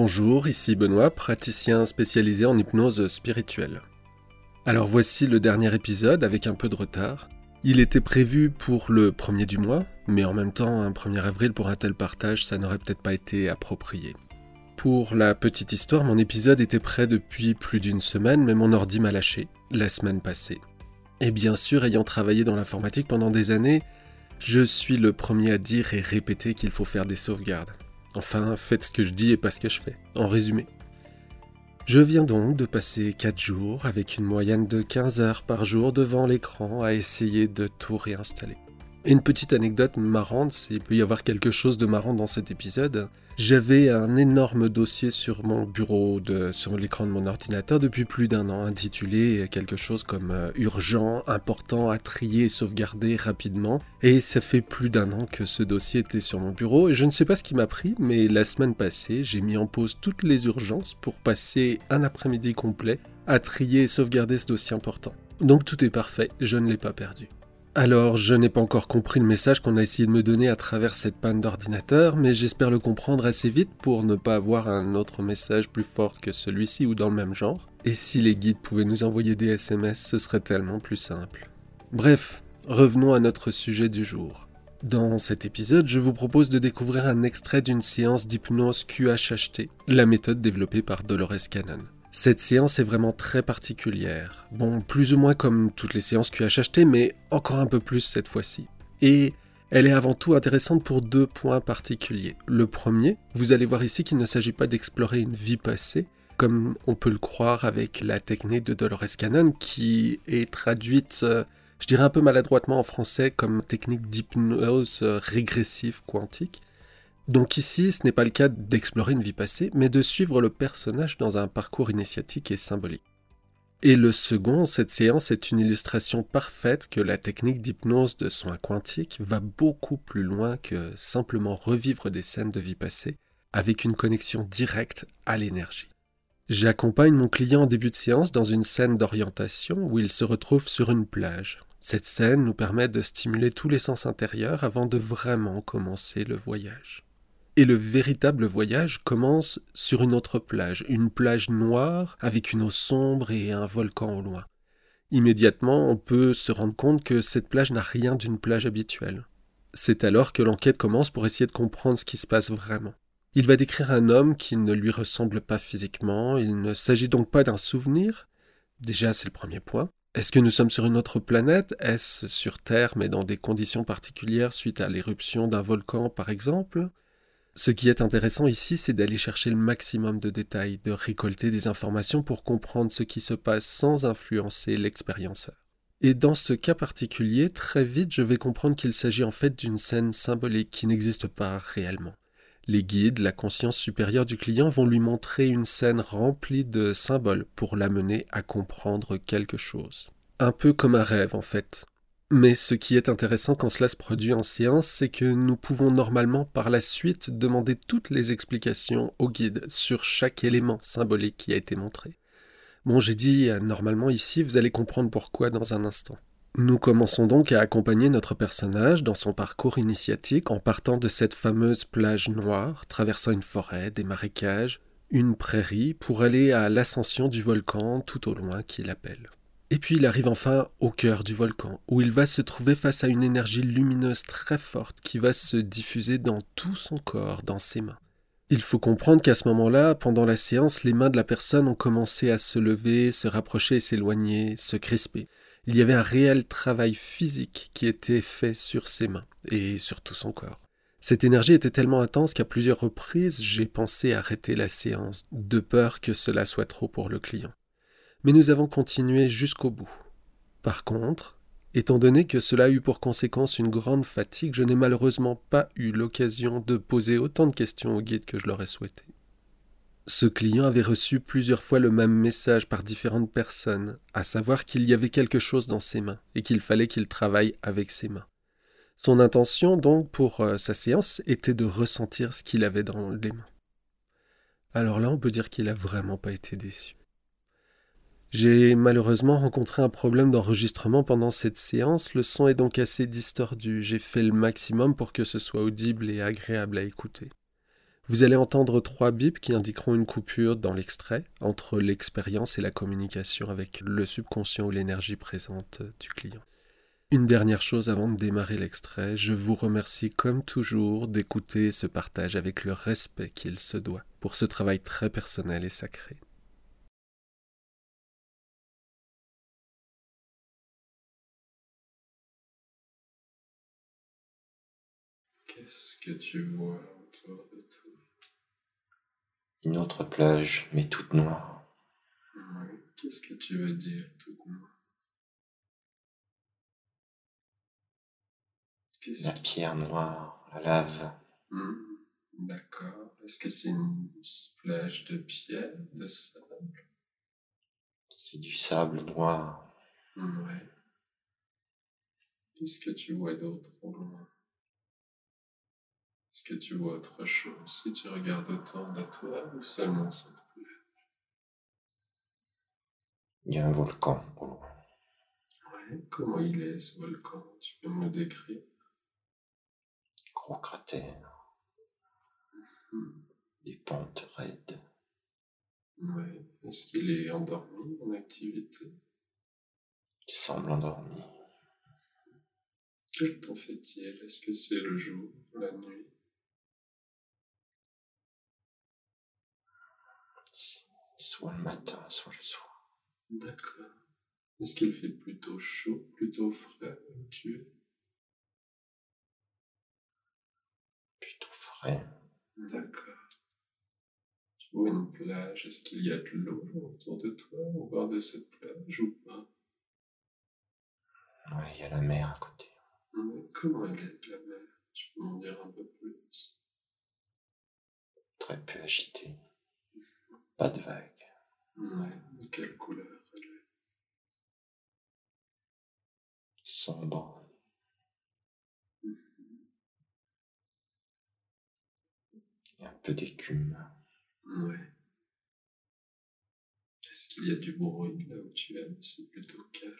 Bonjour, ici Benoît, praticien spécialisé en hypnose spirituelle. Alors voici le dernier épisode avec un peu de retard. Il était prévu pour le premier du mois, mais en même temps, un 1er avril pour un tel partage, ça n'aurait peut-être pas été approprié. Pour la petite histoire, mon épisode était prêt depuis plus d'une semaine, mais mon ordi m'a lâché la semaine passée. Et bien sûr, ayant travaillé dans l'informatique pendant des années, je suis le premier à dire et répéter qu'il faut faire des sauvegardes. Enfin, faites ce que je dis et pas ce que je fais. En résumé. Je viens donc de passer 4 jours avec une moyenne de 15 heures par jour devant l'écran à essayer de tout réinstaller. Une petite anecdote marrante, s'il peut y avoir quelque chose de marrant dans cet épisode, j'avais un énorme dossier sur mon bureau, sur l'écran de mon ordinateur depuis plus d'un an, intitulé quelque chose comme euh, urgent, important à trier et sauvegarder rapidement. Et ça fait plus d'un an que ce dossier était sur mon bureau, et je ne sais pas ce qui m'a pris, mais la semaine passée, j'ai mis en pause toutes les urgences pour passer un après-midi complet à trier et sauvegarder ce dossier important. Donc tout est parfait, je ne l'ai pas perdu. Alors, je n'ai pas encore compris le message qu'on a essayé de me donner à travers cette panne d'ordinateur, mais j'espère le comprendre assez vite pour ne pas avoir un autre message plus fort que celui-ci ou dans le même genre. Et si les guides pouvaient nous envoyer des SMS, ce serait tellement plus simple. Bref, revenons à notre sujet du jour. Dans cet épisode, je vous propose de découvrir un extrait d'une séance d'hypnose QHHT, la méthode développée par Dolores Cannon. Cette séance est vraiment très particulière. Bon, plus ou moins comme toutes les séances QHHT, mais encore un peu plus cette fois-ci. Et elle est avant tout intéressante pour deux points particuliers. Le premier, vous allez voir ici qu'il ne s'agit pas d'explorer une vie passée, comme on peut le croire avec la technique de Dolores Cannon, qui est traduite, euh, je dirais un peu maladroitement en français, comme technique d'hypnose régressive quantique. Donc ici, ce n'est pas le cas d'explorer une vie passée, mais de suivre le personnage dans un parcours initiatique et symbolique. Et le second, cette séance est une illustration parfaite que la technique d'hypnose de soins quantiques va beaucoup plus loin que simplement revivre des scènes de vie passée avec une connexion directe à l'énergie. J'accompagne mon client en début de séance dans une scène d'orientation où il se retrouve sur une plage. Cette scène nous permet de stimuler tous les sens intérieurs avant de vraiment commencer le voyage. Et le véritable voyage commence sur une autre plage, une plage noire avec une eau sombre et un volcan au loin. Immédiatement, on peut se rendre compte que cette plage n'a rien d'une plage habituelle. C'est alors que l'enquête commence pour essayer de comprendre ce qui se passe vraiment. Il va décrire un homme qui ne lui ressemble pas physiquement, il ne s'agit donc pas d'un souvenir. Déjà, c'est le premier point. Est-ce que nous sommes sur une autre planète? Est-ce sur Terre mais dans des conditions particulières suite à l'éruption d'un volcan par exemple? Ce qui est intéressant ici, c'est d'aller chercher le maximum de détails, de récolter des informations pour comprendre ce qui se passe sans influencer l'expérienceur. Et dans ce cas particulier, très vite, je vais comprendre qu'il s'agit en fait d'une scène symbolique qui n'existe pas réellement. Les guides, la conscience supérieure du client vont lui montrer une scène remplie de symboles pour l'amener à comprendre quelque chose. Un peu comme un rêve en fait. Mais ce qui est intéressant quand cela se produit en séance, c'est que nous pouvons normalement par la suite demander toutes les explications au guide sur chaque élément symbolique qui a été montré. Bon, j'ai dit euh, normalement ici, vous allez comprendre pourquoi dans un instant. Nous commençons donc à accompagner notre personnage dans son parcours initiatique en partant de cette fameuse plage noire, traversant une forêt, des marécages, une prairie, pour aller à l'ascension du volcan tout au loin qui l'appelle. Et puis il arrive enfin au cœur du volcan, où il va se trouver face à une énergie lumineuse très forte qui va se diffuser dans tout son corps, dans ses mains. Il faut comprendre qu'à ce moment-là, pendant la séance, les mains de la personne ont commencé à se lever, se rapprocher et s'éloigner, se crisper. Il y avait un réel travail physique qui était fait sur ses mains et sur tout son corps. Cette énergie était tellement intense qu'à plusieurs reprises, j'ai pensé arrêter la séance, de peur que cela soit trop pour le client mais nous avons continué jusqu'au bout. Par contre, étant donné que cela a eu pour conséquence une grande fatigue, je n'ai malheureusement pas eu l'occasion de poser autant de questions au guide que je l'aurais souhaité. Ce client avait reçu plusieurs fois le même message par différentes personnes, à savoir qu'il y avait quelque chose dans ses mains et qu'il fallait qu'il travaille avec ses mains. Son intention donc pour euh, sa séance était de ressentir ce qu'il avait dans les mains. Alors là, on peut dire qu'il n'a vraiment pas été déçu. J'ai malheureusement rencontré un problème d'enregistrement pendant cette séance, le son est donc assez distordu, j'ai fait le maximum pour que ce soit audible et agréable à écouter. Vous allez entendre trois bips qui indiqueront une coupure dans l'extrait entre l'expérience et la communication avec le subconscient ou l'énergie présente du client. Une dernière chose avant de démarrer l'extrait, je vous remercie comme toujours d'écouter ce partage avec le respect qu'il se doit pour ce travail très personnel et sacré. Qu'est-ce que tu vois autour de toi? Une autre plage, mais toute noire. Qu'est-ce que tu veux dire toute noire? La pierre noire, la lave. Hmm, d'accord. Est-ce que c'est une plage de pierre, de sable? C'est du sable noir. Ouais. Qu'est-ce que tu vois d'autre au loin? Que tu vois autre chose si tu regardes autour de toi ou seulement cette plage Il y a un volcan au loin. Ouais. Comment il est ce volcan? Tu peux me le décrire? Gros cratère, hmm. des pentes raides. Ouais. Est-ce qu'il est endormi en activité? Il semble endormi. Quel temps fait-il? Est-ce que c'est le jour, la nuit? Soit le matin, soit le soir. D'accord. Est-ce qu'il fait plutôt chaud, plutôt frais tu es? D'accord. Tu vois une plage, est-ce qu'il y a de l'eau autour de toi, au bord de cette plage ou pas? Oui, il y a la mer à côté. comment elle est la mer? Tu peux m'en dire un peu plus? Très peu agitée. Pas de vagues. Ouais, de quelle couleur elle est? Sombre. un peu d'écume. Ouais. Est-ce qu'il y a du bruit là où tu es C'est plutôt calme.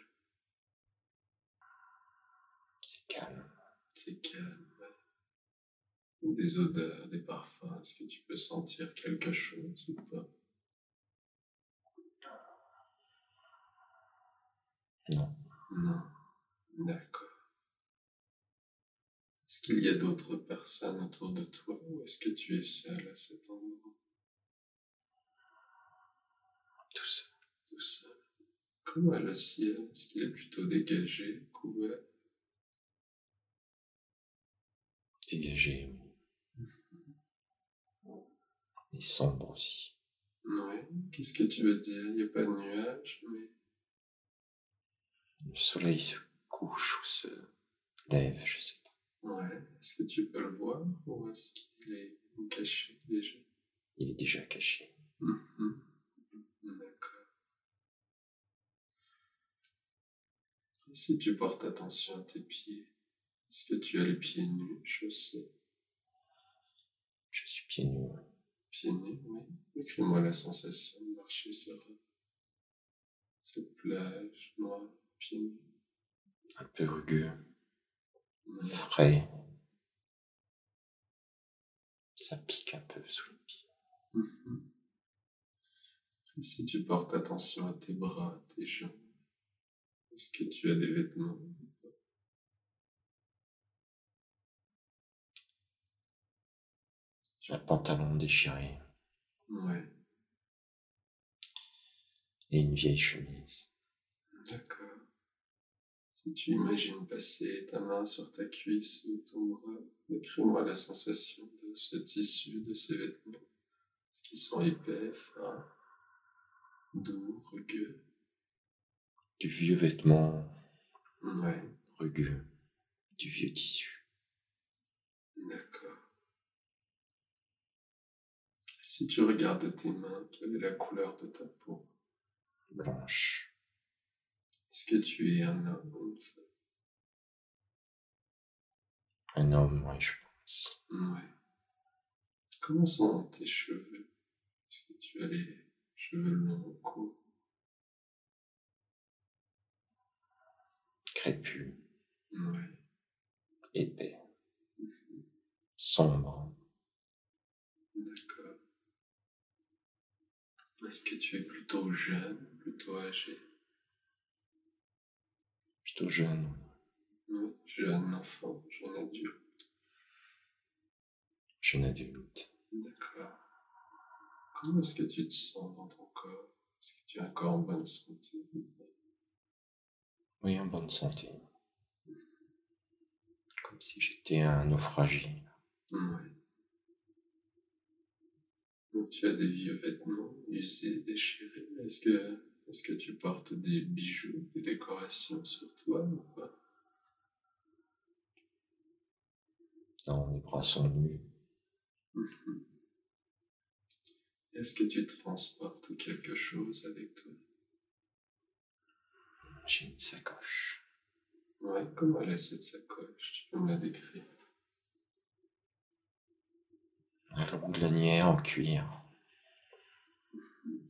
C'est calme. C'est calme, Des odeurs, des parfums, est-ce que tu peux sentir quelque chose ou pas? Non. Non. D'accord. Est-ce qu'il y a d'autres personnes autour de toi ou est-ce que tu es seul à cet endroit? Tout seul. Tout seul. Comment est le ciel? Est-ce qu'il est plutôt dégagé, couvert? Dégagé, oui. Et sombre aussi. Oui. Qu'est-ce que tu veux dire? Il n'y a pas de nuages, mais... Le soleil se couche ou se lève, je sais pas. Ouais. Est-ce que tu peux le voir ou est-ce qu'il est caché déjà? Il est déjà caché. Mhm. D'accord. si tu portes attention à tes pieds, est-ce que tu as les pieds nus, chaussés Je suis pieds nus. Pieds nus, oui. Écris-moi la sensation de marcher sur cette plage noire, Un peu rugueux frais. Ça pique un peu sous le pied. Mhm. si tu portes attention à tes bras, tes jambes, est-ce que tu as des vêtements? Un pantalon déchiré. Ouais. Et une vieille chemise. D'accord. Si tu imagines passer ta main sur ta cuisse ou ton bras, décris-moi la sensation de ce tissu, de ces vêtements. Qu'ils sont épais, fins, doux, rugueux? Du vieux vêtement. Ouais. Rugueux. Du vieux tissu. D'accord. Si tu regardes tes mains, quelle est la couleur de ta peau? Blanche. Est-ce que tu es un homme ou une femme? Un homme, oui, je pense. Oui. Comment sont tes cheveux? Est-ce que tu as les cheveux longs ou courts? Crépus. Oui. Épais. Sombre. Est-ce que tu es plutôt jeune, plutôt âgé? Plutôt jeune. Oui, jeune enfant, jeune adulte. Jeune adulte. D'accord. Comment est-ce que tu te sens dans ton corps? Est-ce que tu es encore en bonne santé? Oui, en bonne santé. Comme si j'étais un naufragé. Oui. Donc, tu as des vieux vêtements usés, déchirés. Est-ce que, est-ce que tu portes des bijoux, des décorations sur toi ou pas? Non, mes bras sont nus. Est-ce que tu transportes quelque chose avec toi? J'ai une sacoche. Ouais, comment elle est cette sacoche? Tu peux me la décrire? Un long de lanière en cuir.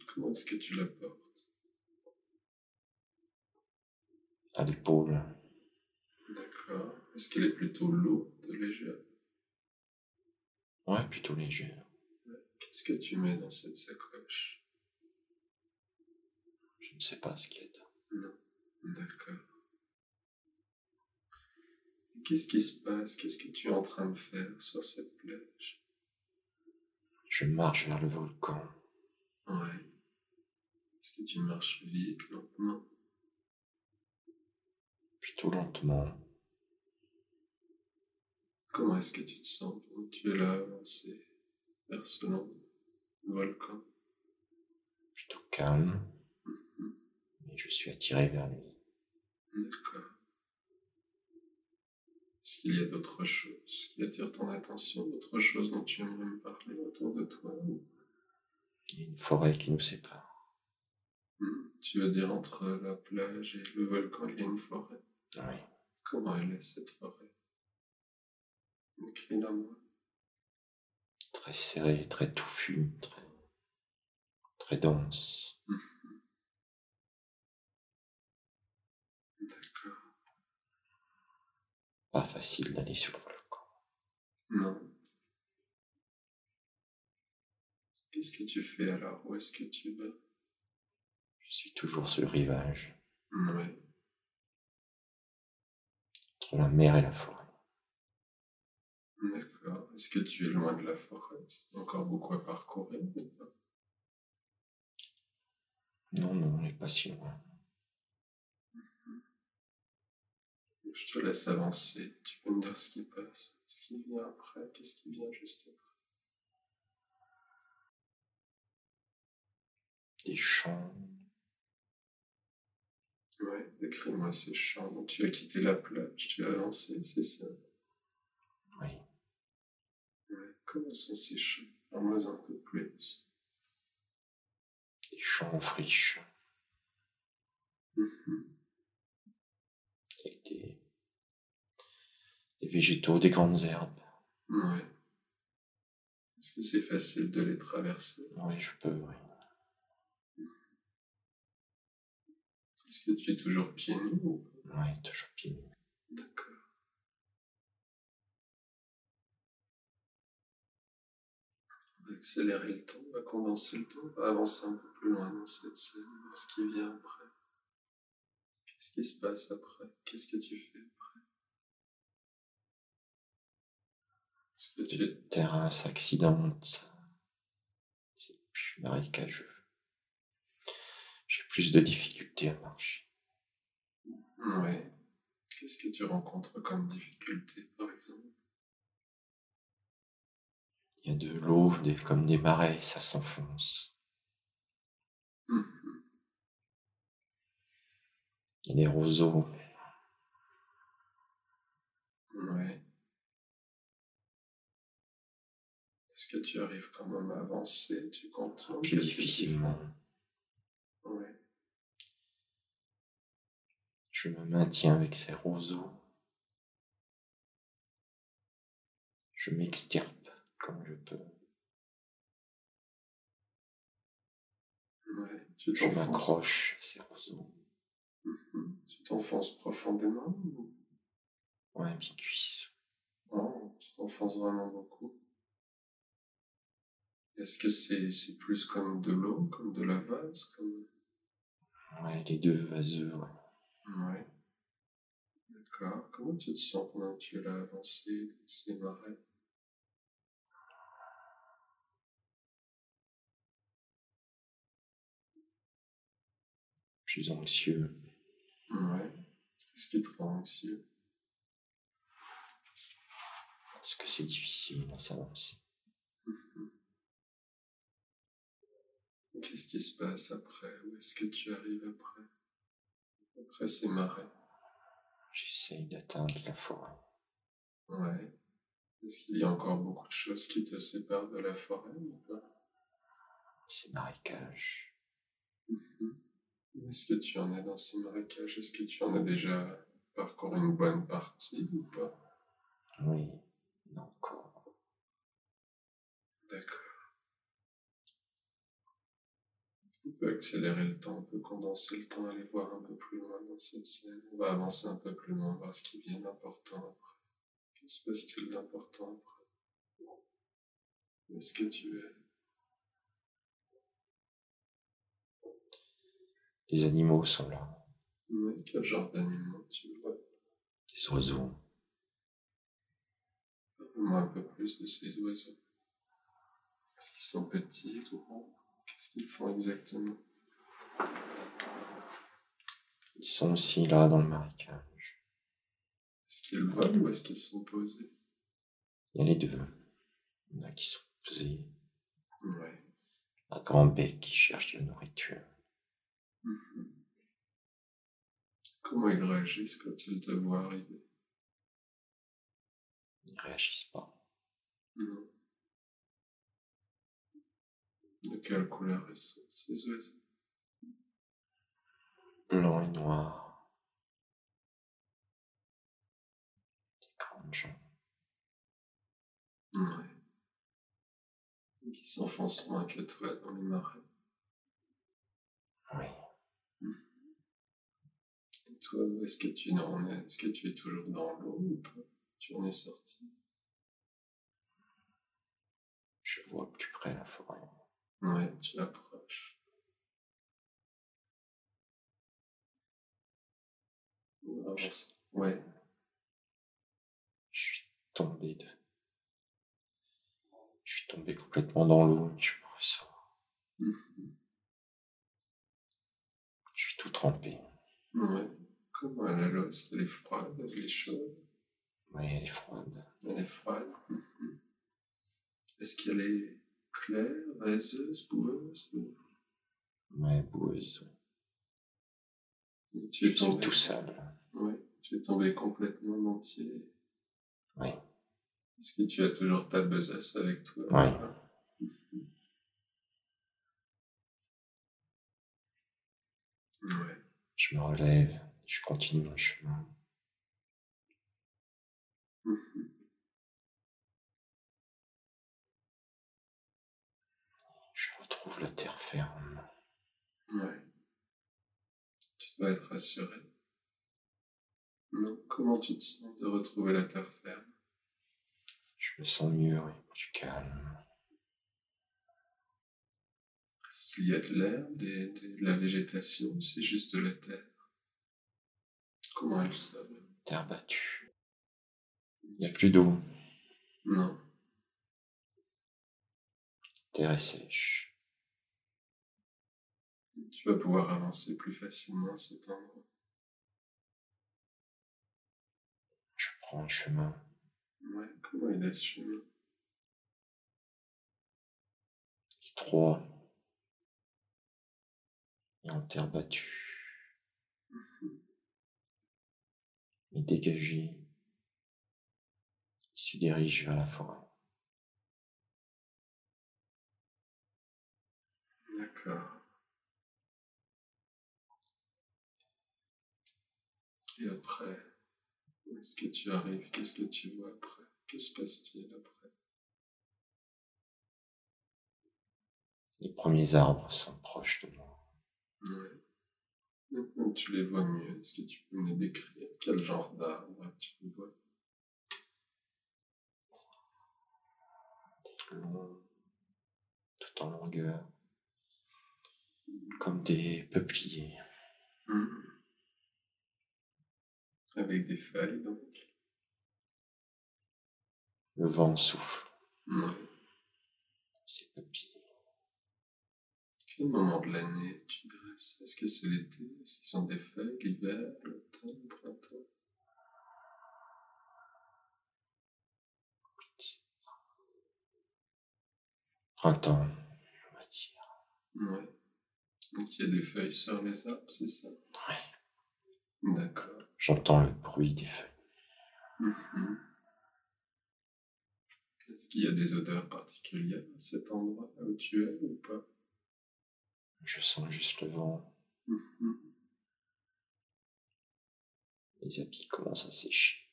Comment est-ce que tu la portes? À l'épaule. D'accord. Est-ce qu'elle est plutôt lourde, légère? Ouais, plutôt légère. Qu'est-ce que tu mets dans cette sacoche? Je ne sais pas ce qu'il y a dedans. D'accord. Qu'est-ce qui se passe? Qu'est-ce que tu es en train de faire sur cette plage? Je marche vers le volcan. Ouais. Est-ce que tu marches vite, lentement? Plutôt lentement. Comment est-ce que tu te sens que tu es là avancé vers ce long volcan? Plutôt calme. Mhm. Mais je suis attiré vers lui. D'accord. Est-ce qu'il y a d'autres choses qui attirent ton attention, d'autres choses dont tu aimerais me parler autour de toi? Ou- Il y a une forêt qui nous sépare. Hmm, Tu veux dire entre la plage et le volcan, il y a une forêt? Oui. Comment elle est cette forêt? Décris-la moi. Très serré, très touffu, très, très dense. D'accord. Pas facile d'aller sur le volcan. Non. Qu'est-ce que tu fais alors? Où est-ce que tu vas? Je suis toujours sur le rivage, Oui. Entre la mer et la forêt. D'accord. Est-ce que tu es loin de la forêt? Il y a encore beaucoup à parcourir ou pas Non, non, on n'est pas si loin. Je te laisse avancer. Tu peux me dire ce qui passe, ce qui vient après, qu'est-ce qui vient juste après? Des champs, Ouais, décris-moi ces champs. Donc, tu as quitté la plage, tu as avancé, c'est ça oui. Ouais. Comment sont ces champs Parle-moi un peu plus. Des champs en friche, Mhm. avec des, des végétaux, des grandes herbes. Ouais. Est-ce que c'est facile de les traverser? Oui, je peux, oui. Est-ce que tu es toujours pieds nus ou pas? Oui, toujours pieds nus. D'accord. On va accélérer le temps, on va condenser le temps, on va avancer un peu plus loin dans cette scène, voir ce qui vient après. Qu'est-ce qui se passe après? Qu'est-ce que tu fais après? Est-ce que tu terrain s'accidente. C'est plus marécageux. Plus de difficultés à marcher. Ouais. Qu'est-ce que tu rencontres comme difficulté, par exemple? Il y a de l'eau, des, comme des marais, ça s'enfonce. Mhm. Il y a des roseaux. Ouais. Est-ce que tu arrives quand même à avancer? Tu contournes Plus difficilement. Ouais. Je me maintiens avec ces roseaux. Je m'extirpe comme je peux. Ouais. Tu Je m'accroche à ces roseaux. Mhm. Tu t'enfonces profondément ou... Ouais, mes cuisses. Oh, tu t'enfonces vraiment beaucoup. Est-ce que c'est c'est plus comme de l'eau, comme de la vase, comme... Ouais, les deux vaseux, ouais. Ouais. D'accord. Comment tu te sens pendant que tu là avancé dans ces marais Je suis anxieux. Ouais. Qu'est-ce qui te rend anxieux? Parce que c'est difficile, ça avance. Mhm. Qu'est-ce qui se passe après? Où est-ce que tu arrives après? Après ces marais J'essaye d'atteindre la forêt. Ouais. Est-ce qu'il y a encore beaucoup de choses qui te séparent de la forêt ou pas Ces marécages. Mhm. Où est-ce que tu en es dans ces marécages? Est-ce que tu en as déjà parcouru une bonne partie ou pas? Oui, non encore. D'accord. On peut accélérer le temps, on peut condenser le temps, aller voir un peu plus loin dans cette scène. On va avancer un peu plus loin, voir ce qui vient d'important après. Que se passe-t-il d'important après? Où est-ce que tu es Les animaux sont là. Oui, quel genre d'animaux tu vois? Des oiseaux. Parle-moi un peu plus de ces oiseaux. Est-ce qu'ils sont petits, grands? Qu'est-ce qu'ils font exactement Ils sont aussi là dans le marécage. Est-ce qu'ils volent ou est-ce qu'ils sont posés? Il y a les deux. Il y en a qui sont posés. Ouais. Un grand bec qui cherche de la nourriture. Mhm. Comment ils réagissent quand ils te voient arriver? Ils ne réagissent pas. Non. De quelle couleur sont, ces oiseaux? Blanc et noir. Des grandes jambes. Ouais. Qui s'enfoncent moins que toi dans les marais. Oui. Et toi, où est-ce que tu en es? Est-ce que tu es toujours dans l'eau ou pas? Tu en es sorti? Je vois plus près la forêt. Ouais, tu approches. On va avancer. Ouais. Je suis tombé de. Je suis tombé complètement dans l'eau je me ressors. Mhm. Je suis tout trempé. Ouais. Comment elle est l'os Elle est froide, elle est chaude, Oui, elle est froide. elle est froide. Est-ce qu'elle est claire, vaseuse, boueuse ou- Ouais, boueuse. Tu es Je suis tombé tout sale. Ouais, tu es tombé complètement en entier. Oui. Est-ce que tu as toujours ta besace avec toi? Ouais. Ouais. Je me relève. Je continue mon chemin. Mhm. La terre ferme. Ouais. Tu dois être rassuré. Non, comment tu te sens de retrouver la terre ferme? Je me sens mieux, oui, plus calme. Est-ce qu'il y a de l'herbe, de la végétation? C'est juste de la terre Comment est le sol Terre battue. Il n'y a plus d'eau. Non. Terre est sèche. Tu vas pouvoir avancer plus facilement à cet endroit. Je prends un chemin. Ouais, comment il est ce chemin? Étroit et en terre battue, mais dégagé, il se dirige vers la forêt. D'accord. Et après, où est-ce que tu arrives? Qu'est-ce que tu vois après? Que se passe-t-il après? Les premiers arbres sont proches de moi. Ouais. Maintenant que tu les vois mieux, est-ce que tu peux me les décrire Quel genre d'arbre tu vois? Longs, tout en longueur, comme des peupliers. Mhm. Avec des feuilles, donc. Le vent souffle Ouais. ces peupliers. Quel moment de l'année tu ça Est-ce que c'est l'été? Est-ce qu'ils sont des feuilles, l'hiver, l'automne, le printemps? Printemps, on va dire. Ouais. Donc il y a des feuilles sur les arbres, c'est ça? Ouais. D'accord. J'entends le bruit des feuilles. Mhm. Est-ce qu'il y a des odeurs particulières à cet endroit là où tu es ou pas? Je sens juste le vent. Mhm. Les habits commencent à sécher.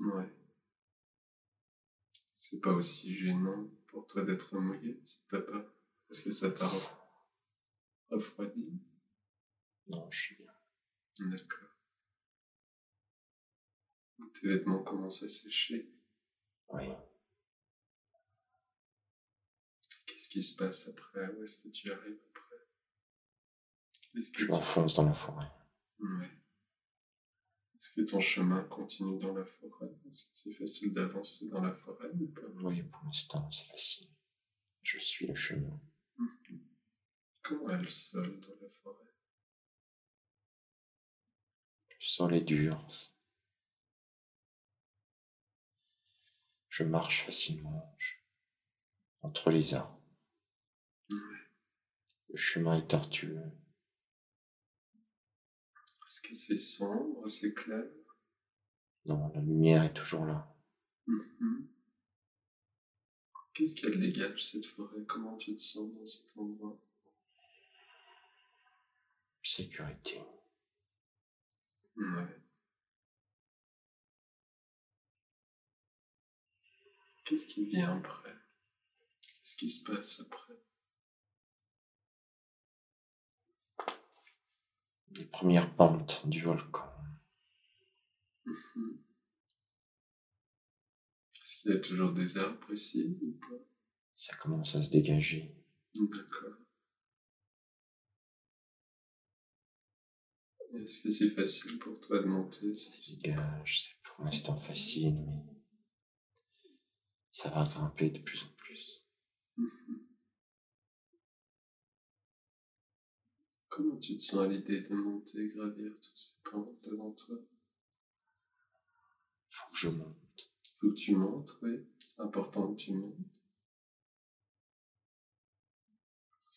Ouais. C'est pas aussi gênant pour toi d'être mouillé, ça t'a pas Est-ce que ça t'a ref- refroidi? Non, je suis bien. D'accord. Tes vêtements commencent à sécher. Oui. Qu'est-ce qui se passe après? Où est-ce que tu arrives après? Que Je tu... m'enfonce dans la forêt. Ouais. Est-ce que ton chemin continue dans la forêt? Est-ce que c'est facile d'avancer dans la forêt ou pas? Oui, pour l'instant, c'est facile. Je suis le chemin. Comment est le sol dans la forêt? Le sol est dur. Je marche facilement je- entre les arbres. Le chemin est tortueux. Est-ce que c'est sombre, c'est clair Non, la lumière est toujours là. Mhm. Qu'est-ce qu'elle dégage cette forêt? Comment tu te sens dans cet endroit? Sécurité. Ouais. Qu'est-ce qui vient après? Qu'est-ce qui se passe après? Les premières pentes du volcan. Mhm. Est-ce qu'il y a toujours des arbres ici ou pas? Ça commence à se dégager. D'accord. Est-ce que c'est facile pour toi de monter? Ça se dégage. C'est pour l'instant facile, mais ça va grimper de plus en plus. Comment tu te sens à l'idée de monter, gravir toutes ces pentes devant toi? Faut que je monte. Faut que tu montes, oui. C'est important que tu montes.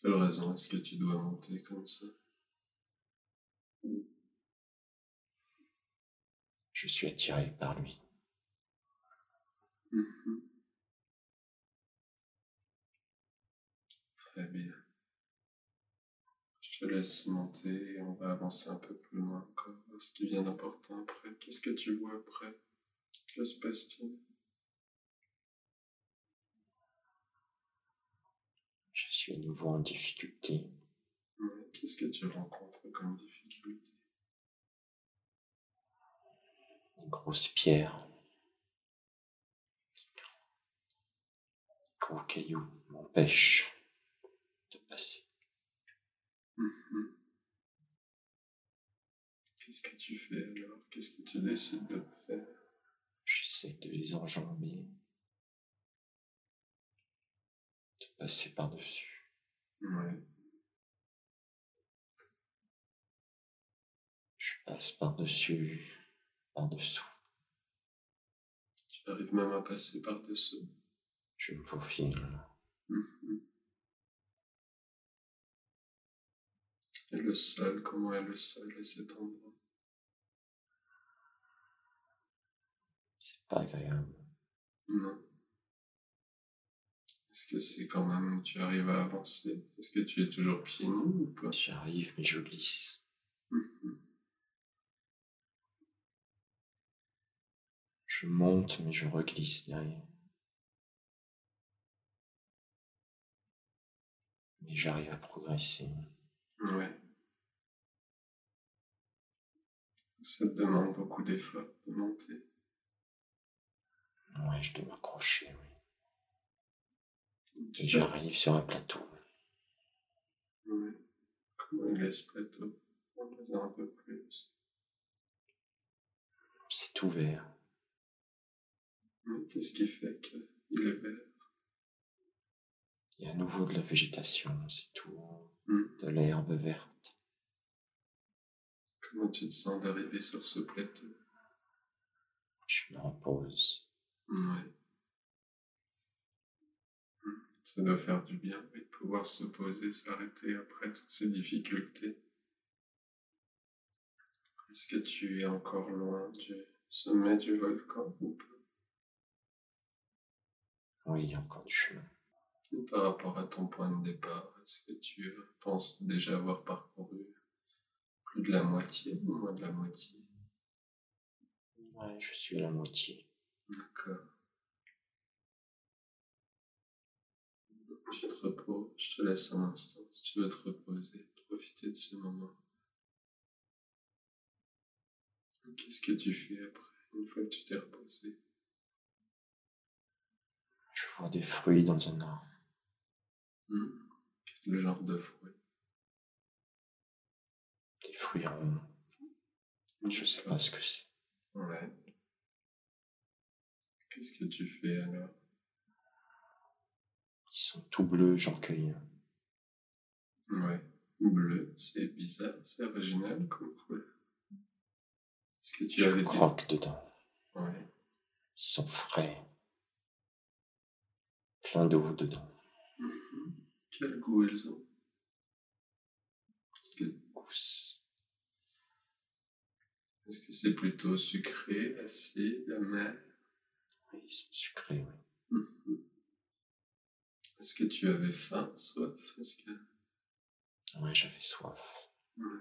Quelle raison est-ce que tu dois monter comme ça? Je suis attiré par lui. Mhm. Très bien. Je te laisse monter et on va avancer un peu plus loin encore. Ce qui vient d'important après. Qu'est-ce que tu vois après? Que se passe-t-il? Je suis à nouveau en difficulté. Ouais, Qu'est-ce que tu rencontres comme difficulté? Une grosse pierre. Gros caillou m'empêche Mhm. Qu'est-ce que tu fais alors? Qu'est-ce que tu décides de faire? J'essaie de les enjamber. De passer par-dessus. Ouais. Je passe par-dessus, par-dessous. Tu arrives même à passer par-dessous. Je me faufile. Mhm. Et le sol, comment est le sol à cet endroit? C'est pas agréable. Non. Est-ce que c'est quand même, tu arrives à avancer? Est-ce que tu es toujours pieds nus ou pas? J'arrive, mais je glisse. Mhm. Je monte, mais je reglisse derrière. Mais j'arrive à progresser. Ouais. Ça demande beaucoup d'efforts de monter. Ouais, je dois m'accrocher, oui. Et j'arrive sur un plateau. Oui. Comment il est ce plateau On en a un peu plus. C'est ouvert. Mais Qu'est-ce qui fait qu'il est vert? Il y a à nouveau de la végétation, c'est tout. Hmm. De l'herbe verte. Comment tu te sens d'arriver sur ce plateau? Je me repose. Ouais. Hmm. Ça doit faire du bien de pouvoir se poser, s'arrêter après toutes ces difficultés. Est-ce que tu es encore loin du sommet du volcan ou pas? Oui, il y a encore du chemin. Et par rapport à ton point de départ, est-ce que tu penses déjà avoir parcouru plus de la moitié ou moins de la moitié Ouais, je suis à la moitié. D'accord. Tu te reposes, je te laisse un instant si tu veux te reposer, profiter de ce moment. Qu'est-ce que tu fais après, une fois que tu t'es reposé? Je vois des fruits dans un arbre. Hmm? Quel genre de fruit Des fruits ronds. Je sais pas ce que c'est. Ouais. Qu'est-ce que tu fais alors? Ils sont tout bleus, j'en cueille. Ouais. Bleu, c'est bizarre, c'est original comme couleur. Est-ce que tu Je avais dit croque dedans. Ouais. Ils sont frais. Plein d'eau dedans. Mhm. Quel goût elles ont? Est-ce que Gousse. Est-ce que c'est plutôt sucré, acide, amer? Oui, ils sont sucrés, oui. Mhm. Est-ce que tu avais faim, soif que? Ouais, j'avais soif. Ouais.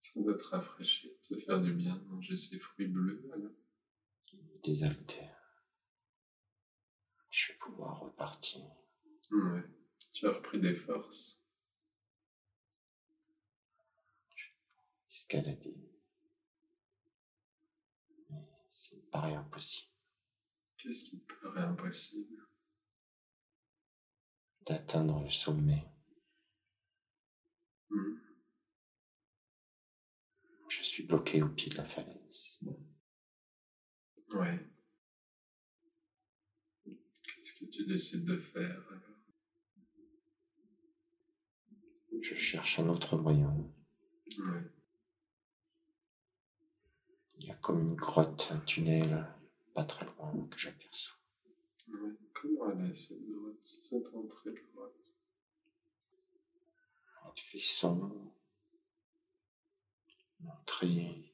ça doit te rafraîchir, te faire du bien de manger ces fruits bleus désaltèrent. Je vais pouvoir repartir. Ouais. Tu as repris des forces. escalader. Paraît impossible Qu'est-ce qui te paraît impossible? D'atteindre le sommet. Mhm. Je suis bloqué au pied de la falaise. Ouais. Qu'est-ce que tu décides de faire alors? Je cherche un autre moyen. Ouais. Il y a comme une grotte, un tunnel, pas très loin, que j'aperçois. Ouais. Comment elle est cette grotte, cette entrée de grotte Il fait sombre. L'entrée.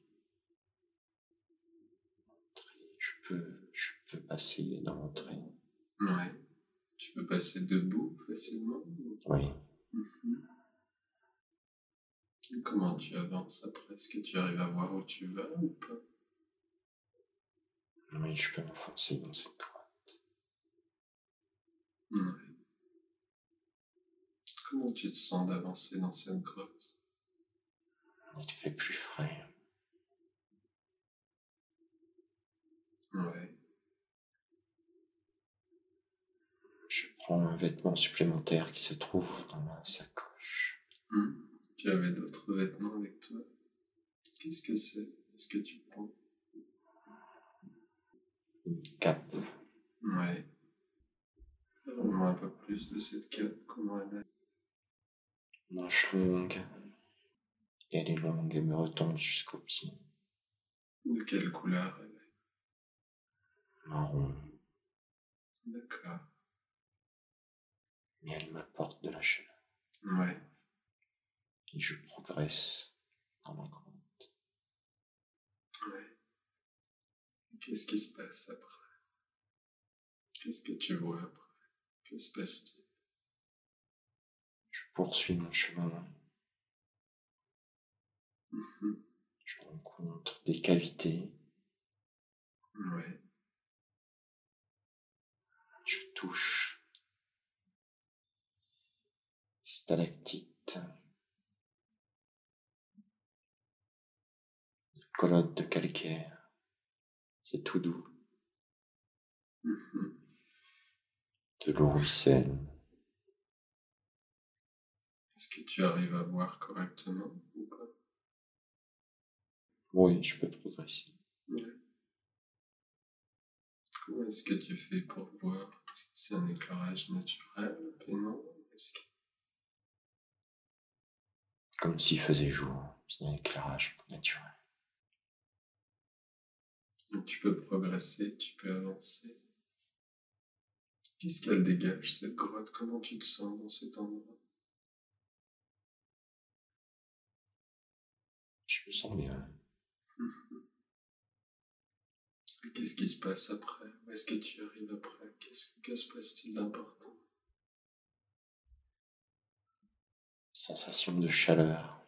Je peux, je peux passer dans l'entrée. Ouais. Tu peux passer debout facilement ou- Oui. Mhm. Comment tu avances après? Est-ce que tu arrives à voir où tu vas ou pas? Oui, je peux m'enfoncer dans cette grotte. Ouais. Comment tu te sens d'avancer dans cette grotte? Il fait plus frais. Ouais. Je prends un vêtement supplémentaire qui se trouve dans ma sacoche. Hmm. Tu avais d'autres vêtements avec toi? Qu'est-ce que c'est? Est-ce que tu prends? Une cape. Ouais. Parle-moi un peu plus de cette cape, comment elle est? manche longue. Et elle est longue, elle me retombe jusqu'aux pieds. De quelle couleur elle est? Marron. D'accord. Mais elle m'apporte de la chaleur. Ouais. Et je progresse dans la grotte. Ouais. Qu'est-ce qui se passe après? Qu'est-ce que tu vois après? Que se passe-t-il? Je poursuis mon chemin. Mhm. Je rencontre des cavités. Ouais. Je touche. Stalactites. De calcaire. C'est tout doux. Mhm. De l'eau ruisselle. que tu arrives à voir correctement ou pas? Oui, je peux progresser. Ouais. Comment est-ce que tu fais pour voir Est-ce que c'est un éclairage naturel Est-ce Comme s'il faisait jour. C'est un éclairage naturel. Tu peux progresser, tu peux avancer. Qu'est-ce qu'elle dégage, cette grotte? Comment tu te sens dans cet endroit? Je me sens bien. Et Qu'est-ce qui se passe après? Où est-ce que tu arrives après? Que se passe-t-il d'important? Sensation de chaleur.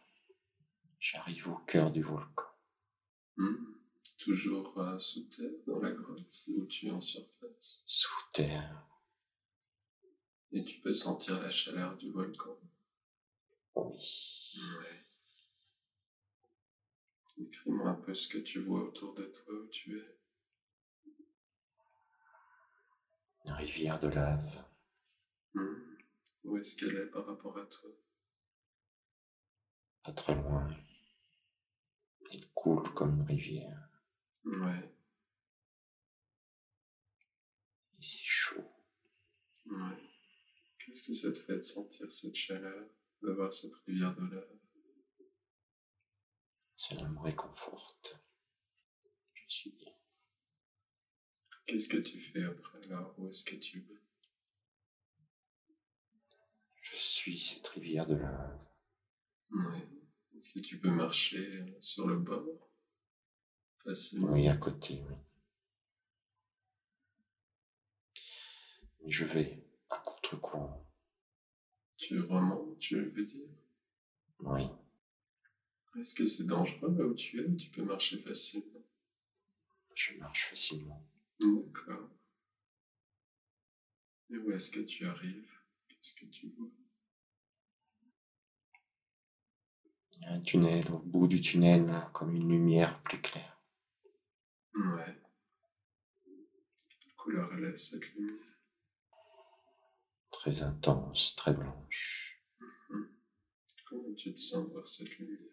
J'arrive au cœur du volcan. Hmm. Toujours euh, sous terre, dans la grotte, ou tu es en surface Sous terre. Et tu peux sentir la chaleur du volcan. Oui. Ouais. Décris-moi un peu ce que tu vois autour de toi, où tu es. Une rivière de lave. Hmm. Où est-ce qu'elle est par rapport à toi? Pas très loin. Elle coule comme une rivière. Ouais, Et c'est chaud. ouais. Qu'est-ce que ça te fait de sentir cette chaleur, d'avoir cette rivière de lave Cela me réconforte. Je suis bien. Qu'est-ce que tu fais après alors Où est-ce que tu vas? Je suis cette rivière de lave. Ouais. Est-ce que tu peux marcher euh, sur le bord? Facilement Oui, à côté, oui. Mais je vais à contre-courant. Tu remontes, tu veux dire? Oui. Est-ce que c'est dangereux là où tu es ou tu peux marcher facilement? Je marche facilement. D'accord. Et où est-ce que tu arrives? Qu'est-ce que tu vois? Il y a un tunnel, au bout du tunnel, comme une lumière plus claire. Ouais. Quelle couleur elle est cette lumière Très intense, très blanche. Comment tu te sens voir cette lumière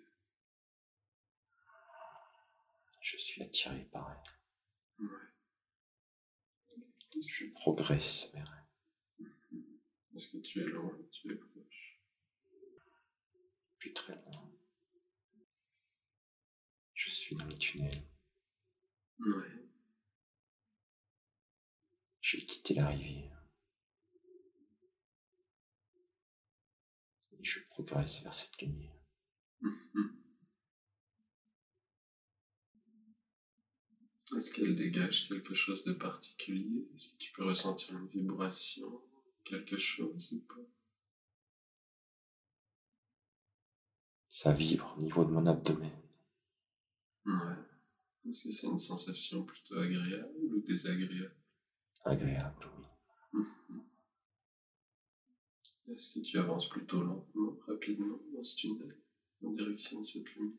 Je suis attiré par elle. Ouais. Je progresse vers elle. est-ce que tu es loin Tu es proche? Puis très loin. Je suis dans le tunnel. Ouais. J'ai quitté la rivière. Et je progresse vers cette lumière. Mhm. Est-ce qu'elle dégage quelque chose de particulier? Est-ce que tu peux ressentir une vibration Quelque chose ou pas? Ça vibre au niveau de mon abdomen. Ouais. Est-ce que c'est une sensation plutôt agréable ou désagréable? Agréable, oui. Mhm. Est-ce que tu avances plutôt lentement, rapidement dans ce tunnel, en direction de cette lumière?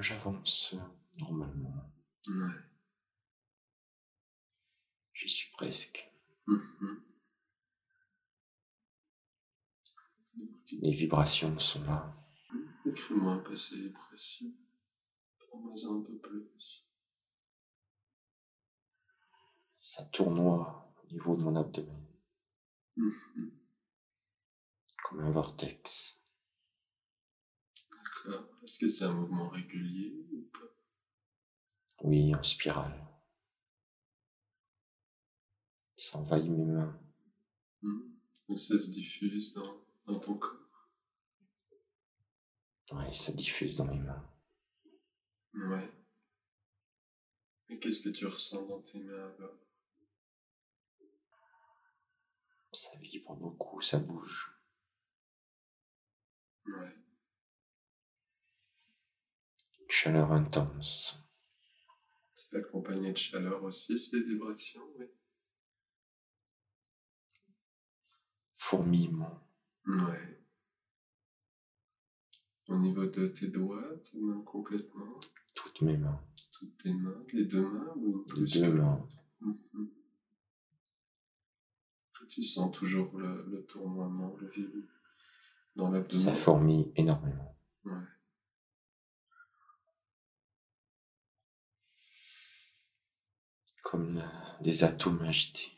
J'avance euh, normalement. Ouais. J'y suis presque. Les vibrations sont là. Décris-moi un peu ces un peu plus. Ça tournoie au niveau de mon abdomen, Mhm. comme un vortex. D'accord. Est-ce que c'est un mouvement régulier ou pas? Oui, en spirale. Ça envahit mes mains. Mhm. Ou ça se diffuse dans, dans ton corps? Ouais, ça diffuse dans mes mains. Ouais. Et qu'est-ce que tu ressens dans tes mains alors? Ça vibre beaucoup, ça bouge. Ouais. Une chaleur intense. C'est accompagné de chaleur aussi, ces vibrations, oui? Fourmillement. Ouais. Au niveau de tes doigts, tes mains complètement, Toutes mes mains. toutes tes mains, les deux mains ou Les deux mains. Mhm. Tu sens toujours le, le tournoiement, le, vib- dans Ça l'abdomen. fourmille énormément. Ouais. Comme des atomes agités.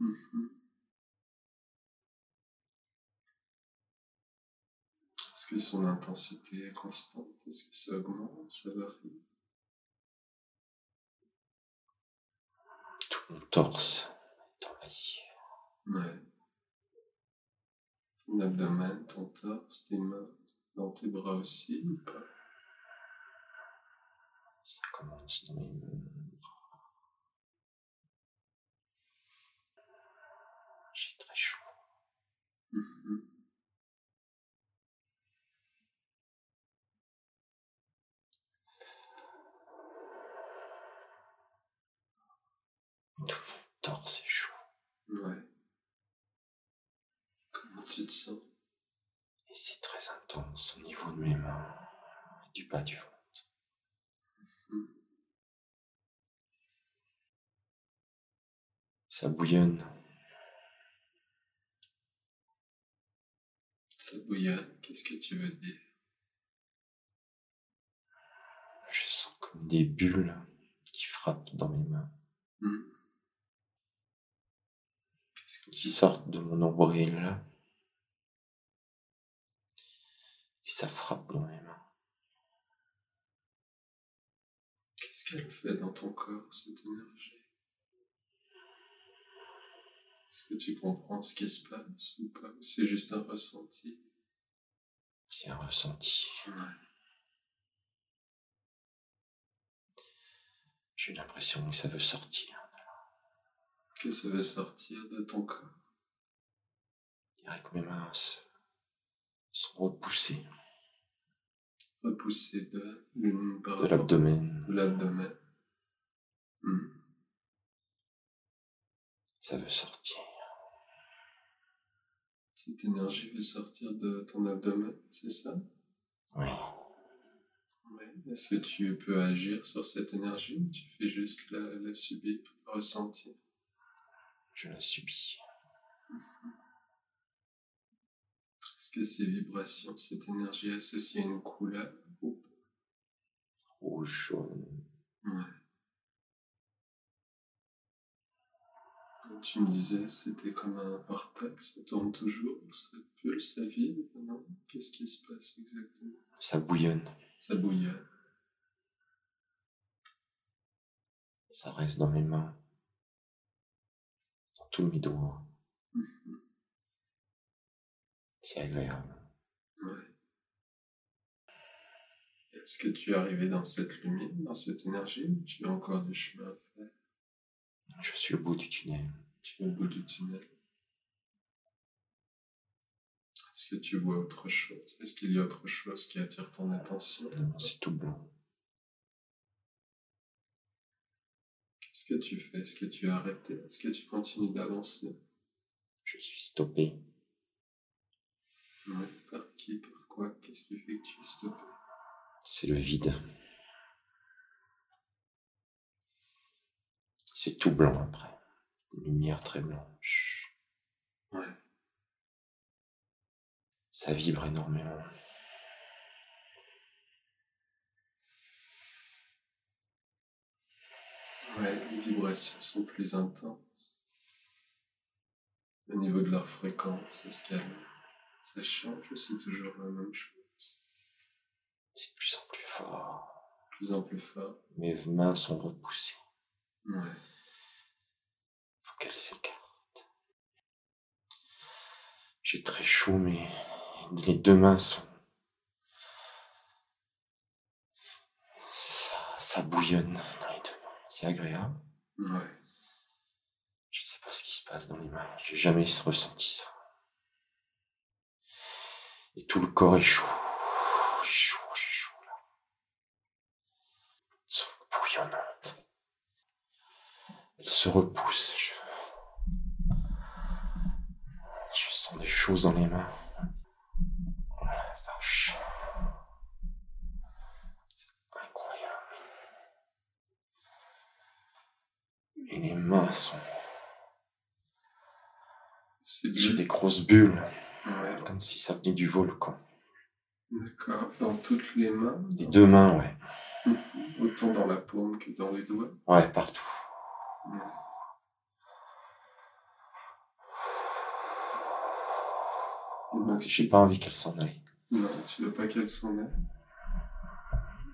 Mhm. Est-ce que son intensité est constante? Est-ce que ça augmente? Ça varie? Tout mon torse est envahi. Ouais. Ton abdomen, ton torse, tes mains, dans tes bras aussi ou pas? Ça commence dans mes Tout mon torse est chaud. Ouais. Comment tu te sens? Et c'est très intense au niveau de mes mains et du bas du ventre. Ça bouillonne. Ça bouillonne, qu'est-ce que tu veux dire? Je sens comme des bulles qui frappent dans mes mains, Mhm. Qui sortent de mon nombril. Et ça frappe dans mes mains. Qu'est-ce qu'elle fait dans ton corps, cette énergie? Est-ce que tu comprends ce qui se passe ou pas? Ou C'est juste un ressenti? C'est un ressenti. Ouais. J'ai l'impression que ça veut sortir. Que ça veut sortir de ton corps. Je dirais que mes mains se- sont repoussées Repousser de l'une par de l'abdomen. de l'abdomen. Hmm. Ça veut sortir. Cette énergie veut sortir de ton abdomen, c'est ça? Oui. Ouais. Est-ce que tu peux agir sur cette énergie ou tu fais juste la, la subir, ressentir? Je la subis. Est-ce que ces vibrations, cette énergie associée à une couleur ou pas? Rouge, jaune. Ouais. Tu me disais, c'était comme un vortex, ça tourne toujours, ça pulse, ça vibre, non Qu'est-ce qui se passe exactement? Ça bouillonne. Ça bouillonne. Ça reste dans mes mains. Tous mes doigts. C'est agréable. Ouais. Est-ce que tu es arrivé dans cette lumière, dans cette énergie, ou tu as encore du chemin à faire? Je suis au bout du tunnel. Tu es au bout du tunnel. Est-ce que tu vois autre chose? Est-ce qu'il y a autre chose qui attire ton attention? Non, c'est tout blanc. Qu'est-ce que tu fais Est-ce que tu as arrêté Est-ce que tu continues d'avancer? Je suis stoppé. Ouais, Par qui Par quoi Qu'est-ce qui fait que tu es stoppé? C'est le vide. C'est tout blanc après. Une lumière très blanche. Ouais. Ça vibre énormément. Ouais, les vibrations sont plus intenses. Au niveau de leur fréquence, est-ce qu'elle ça change ou c'est toujours la même chose? C'est de plus en plus fort. De plus en plus fort. Mes mains sont repoussées. Ouais. Faut qu'elles s'écartent. J'ai très chaud, mais les deux mains sont. Ça, ça bouillonne dans les deux mains. C'est agréable. Ouais. Je sais pas ce qui se passe dans les mains. J'ai jamais ressenti ça. Et tout le corps est chaud. J'ai chaud, j'ai chaud là. Elles sont bouillonnantes. Elles se repoussent. Je... je sens des choses dans les mains. Oh la vache. C'est incroyable. J'ai des grosses bulles. Ouais, comme si ça venait du volcan. d'accord. Dans toutes les mains, Les deux mains, ouais. autant dans la paume que dans les doigts. Ouais, partout. Mm. Et donc, J'ai pas envie qu'elle s'en aille. Non, tu veux pas qu'elle s'en aille?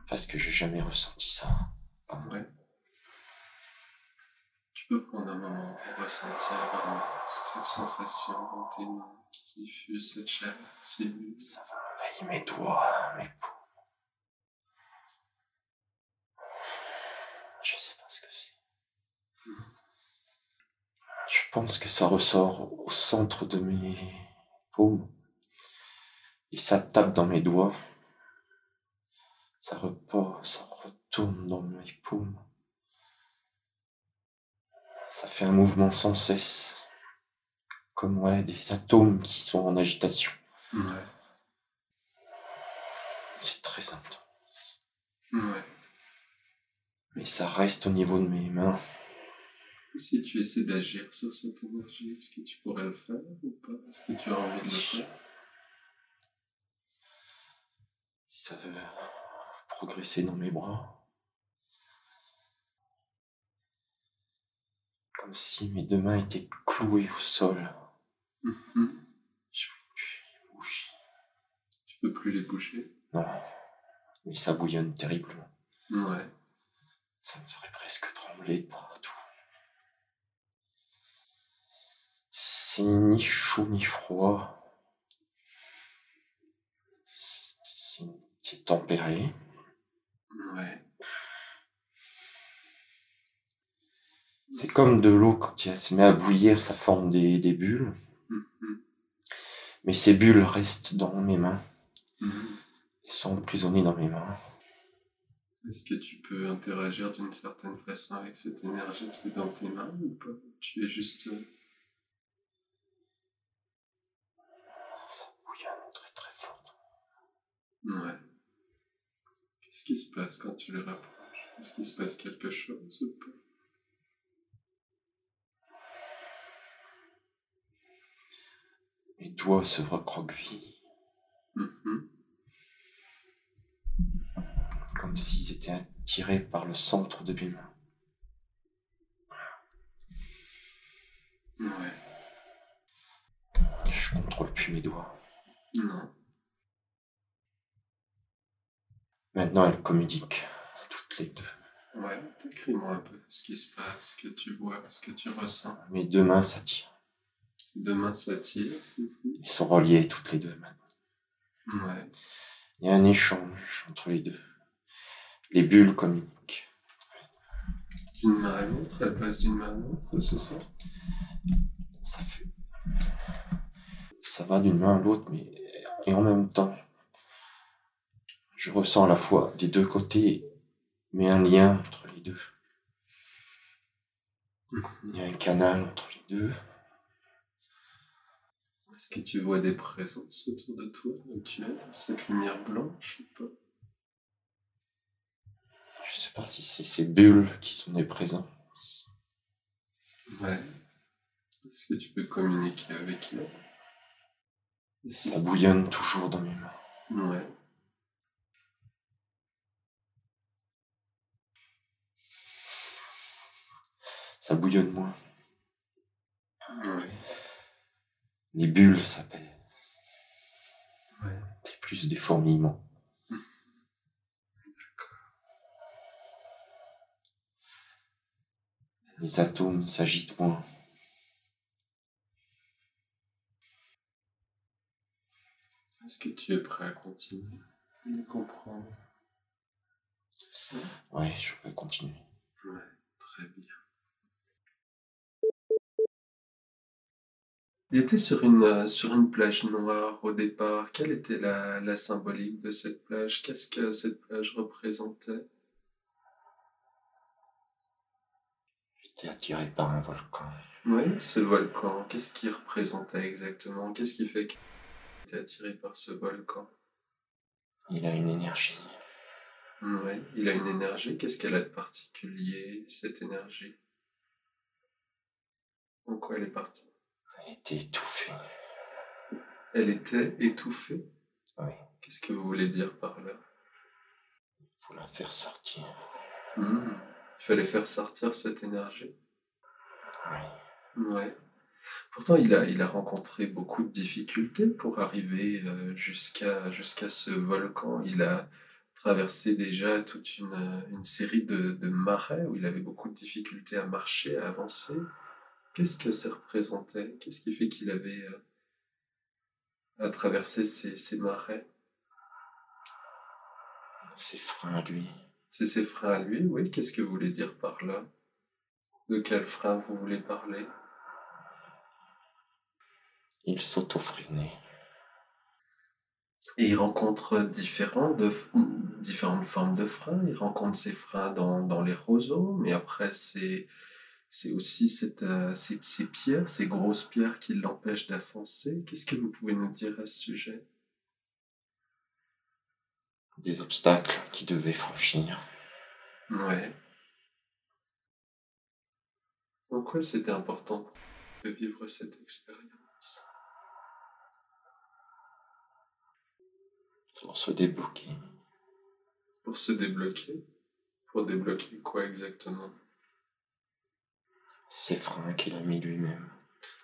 Parce que j'ai jamais ressenti ça. Ouais. Peux prendre un moment pour ressentir vraiment toute cette sensation dans tes mains qui diffuse cette chaleur si douce. Ça va envahir mes doigts, mes paumes. Je sais pas ce que c'est. Je pense que ça ressort au centre de mes paumes. Et ça tape dans mes doigts. Ça repart, ça retourne dans mes paumes. Ça fait un mouvement sans cesse. Comme ouais, des atomes qui sont en agitation. Ouais. C'est très intense. Ouais. Mais ça reste au niveau de mes mains. Si tu essaies d'agir sur cette énergie, est-ce que tu pourrais le faire ou pas? Est-ce que tu as envie de le faire? Si ça veut progresser dans mes bras. Comme si mes deux mains étaient clouées au sol. Mhm. Je peux plus les bouger. Tu peux plus les bouger Non. Mais ça bouillonne terriblement. Ouais. Ça me ferait presque trembler de partout. C'est ni chaud ni froid. C'est tempéré. Ouais. C'est comme de l'eau quand elle se met à bouillir, ça forme des, des bulles. Mhm. Mais ces bulles restent dans mes mains. Mhm. Elles sont emprisonnées dans mes mains. Est-ce que tu peux interagir d'une certaine façon avec cette énergie qui est dans tes mains ou pas? Tu es juste. euh, Ça bouillonne très très fort. Ouais. Qu'est-ce qui se passe quand tu les rapproches? Est-ce qu'il se passe quelque chose ou pas? Mes doigts se recroquevillent, Mhm. comme s'ils étaient attirés par le centre de mes mains. Ouais. Je contrôle plus mes doigts. Non. Maintenant, elles communiquent, toutes les deux. Ouais, décris-moi un peu ce qui se passe, ce que tu vois, ce que tu ressens. Mes deux mains s'attirent. Mains s'attirent. Mhm. Elles sont reliées toutes les deux maintenant. Ouais. Il y a un échange entre les deux. Les bulles communiquent. D'une main à l'autre, elle passe d'une main à l'autre, c'est ça? Ça fait. Ça va d'une main à l'autre, mais. Et en même temps, je ressens à la fois des deux côtés, mais un lien entre les deux. Il y a un canal entre les deux. Est-ce que tu vois des présences autour de toi actuelles Cette lumière blanche ou pas? Je sais pas si c'est ces bulles qui sont des présences. Ouais. Est-ce que tu peux communiquer avec elle Est-ce Ça bouillonne toujours dans mes mains. Ouais. Ça bouillonne moins. Ouais. Les bulles s'apaisent. Ouais. C'est plus des fourmillements. Les atomes s'agitent moins. Est-ce que tu es prêt à continuer? À le comprendre C'est ça? Ouais, je peux continuer. Ouais, très bien. Il était sur une, euh, sur une plage noire au départ. Quelle était la, la symbolique de cette plage? Qu'est-ce que cette plage représentait? J'étais attiré par un volcan. Oui, ce volcan, qu'est-ce qu'il représentait exactement? Qu'est-ce qui fait qu'il était attiré par ce volcan? Il a une énergie. Oui, il a une énergie. Qu'est-ce qu'elle a de particulier, cette énergie? En quoi elle est partie? Elle était étouffée. Elle était étouffée Oui. Qu'est-ce que vous voulez dire par là? Il faut la faire sortir. Hmm. Il fallait faire sortir cette énergie? Oui. Ouais. Pourtant, il a, il a rencontré beaucoup de difficultés pour arriver euh, jusqu'à jusqu'à ce volcan. Il a traversé déjà toute une, une série de, de marais où il avait beaucoup de difficultés à marcher, à avancer. Qu'est-ce que ça représentait? Qu'est-ce qui fait qu'il avait euh, à traverser ces, ces marais? Ses freins à lui. C'est ses freins à lui, oui. Qu'est-ce que vous voulez dire par là? De quel frein vous voulez parler? Il s'auto-freinait. Et il rencontre différents de, différentes formes de freins. Il rencontre ses freins dans, dans les roseaux, mais après, c'est, c'est aussi cette, euh, ces, ces pierres, ces grosses pierres qui l'empêchent d'avancer. Qu'est-ce que vous pouvez nous dire à ce sujet? Des obstacles qu'il devait franchir. Ouais. En quoi c'était important de vivre cette expérience? Pour se débloquer. Pour se débloquer? Pour débloquer quoi exactement? Ses freins qu'il a mis lui-même.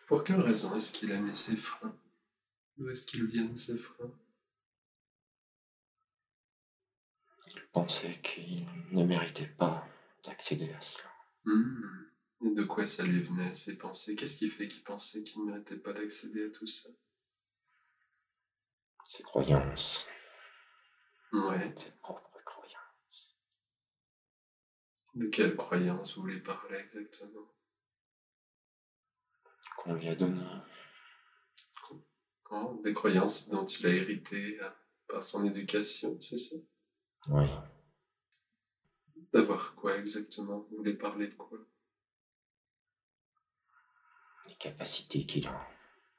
Pour quelle raison est-ce qu'il a mis ses freins? D'où est-ce qu'ils viennent ces freins? Il pensait qu'il ne méritait pas d'accéder à cela. Hmm. Et de quoi ça lui venait, ces pensées? Qu'est-ce qui fait qu'il pensait qu'il ne méritait pas d'accéder à tout ça? Ses croyances. Ouais. Ses propres croyances. De quelle croyance vous voulez parler exactement? Qu'on lui a donné. Oh, Des croyances dont il a hérité euh, par son éducation, c'est ça? Oui. D'avoir quoi exactement? Vous voulez parler de quoi? Les capacités qu'il a.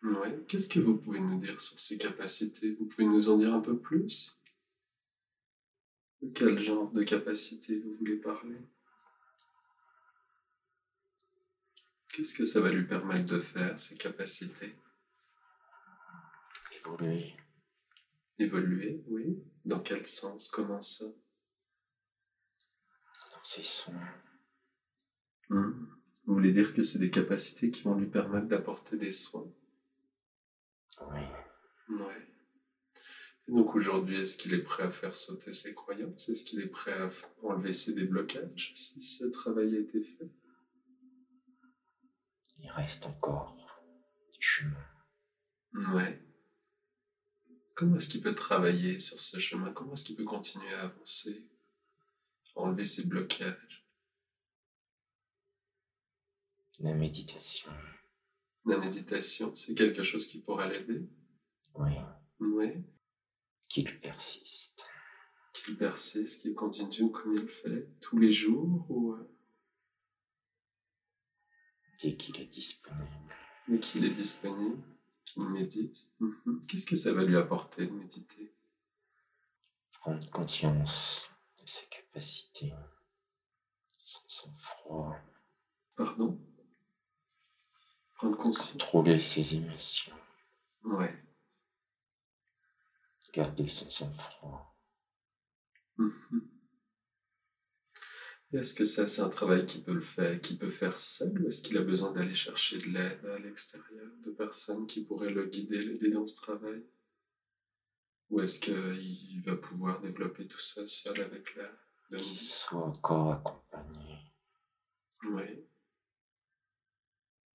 Ouais. Qu'est-ce que vous pouvez nous dire sur ses capacités? Vous pouvez nous en dire un peu plus? De quel genre de capacité vous voulez parler? Qu'est-ce que ça va lui permettre de faire, ces capacités? Évoluer. Évoluer, oui. Dans quel sens? Comment ça? Dans ses soins. Hmm. Vous voulez dire que c'est des capacités qui vont lui permettre d'apporter des soins? Oui. Ouais. Et donc aujourd'hui, est-ce qu'il est prêt à faire sauter ses croyances? Est-ce qu'il est prêt à enlever ses déblocages si ce travail a été fait? Il reste encore du chemin. Ouais. Comment est-ce qu'il peut travailler sur ce chemin? Comment est-ce qu'il peut continuer à avancer? Enlever ses blocages? La méditation. La méditation, c'est quelque chose qui pourrait l'aider? Oui. Ouais. Qu'il persiste. Qu'il persiste, qu'il continue comme il le fait tous les jours ou euh, Dès qu'il est disponible. mais qu'il est disponible, qu'il médite. Mhm. Qu'est-ce que ça va lui apporter de méditer? Prendre conscience de ses capacités. Son sang-froid. Pardon? Prendre conscience? Contrôler ses émotions. Ouais. Garder son sang-froid. Mhm. Est-ce que ça, c'est un travail qu'il peut le faire, qu'il peut faire seul, ou est-ce qu'il a besoin d'aller chercher de l'aide à l'extérieur, de personnes qui pourraient le guider, l'aider dans ce travail? Ou est-ce qu'il va pouvoir développer tout ça seul avec la Qu'il soit encore accompagné. Oui.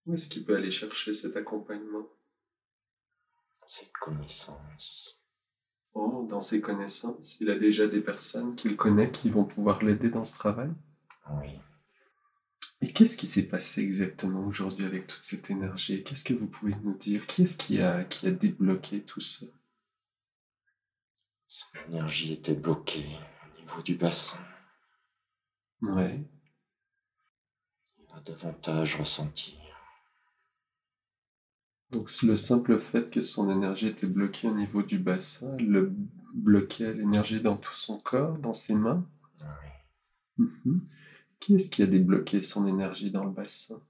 Où est-ce qu'il peut aller chercher cet accompagnement? Ses connaissances. Oh, dans ses connaissances, il a déjà des personnes qu'il connaît qui vont pouvoir l'aider dans ce travail? Oui. Et qu'est-ce qui s'est passé exactement aujourd'hui avec toute cette énergie? Qu'est-ce que vous pouvez nous dire? Qui est-ce qui a, qui a débloqué tout ça? Son énergie était bloquée au niveau du bassin. Ouais. Il va davantage ressentir. Donc le simple fait que son énergie était bloquée au niveau du bassin, le bloquait l'énergie dans tout son corps, dans ses mains. Oui. Mhm. Qui est-ce qui a débloqué son énergie dans le bassin?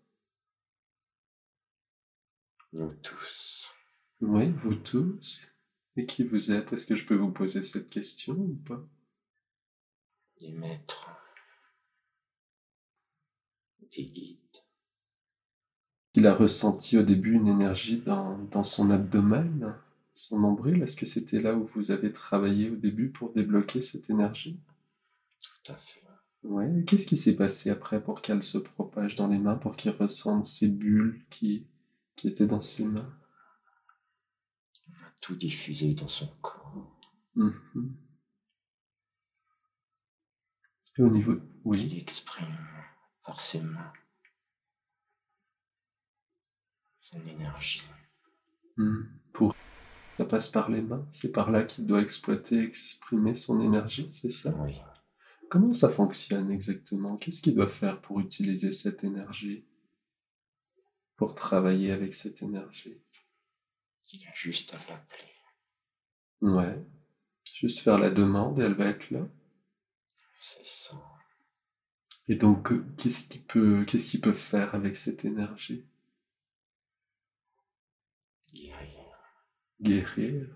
Nous tous. Oui, vous tous. Et qui vous êtes? Est-ce que je peux vous poser cette question ou pas? Des maîtres. Des guides. Il a ressenti au début une énergie dans, dans son abdomen, son nombril? Est-ce que c'était là où vous avez travaillé au début pour débloquer cette énergie? Tout à fait. Ouais. Qu'est-ce qui s'est passé après pour qu'elle se propage dans les mains, pour qu'il ressente ces bulles qui, qui étaient dans ses mains? Tout diffusé dans son corps. Mhm. Et au niveau... Il Oui. exprime par ses mains son énergie. Mhm. Pour... Ça passe par les mains, c'est par là qu'il doit exploiter, exprimer son énergie, c'est ça? Oui. Comment ça fonctionne exactement? Qu'est-ce qu'il doit faire pour utiliser cette énergie? Pour travailler avec cette énergie? Il a juste à l'appeler. Ouais. Juste faire la demande et elle va être là. C'est ça. Et donc, euh, qu'est-ce qu'il peut, qu'est-ce qu'il peut faire avec cette énergie? Guérir. Guérir.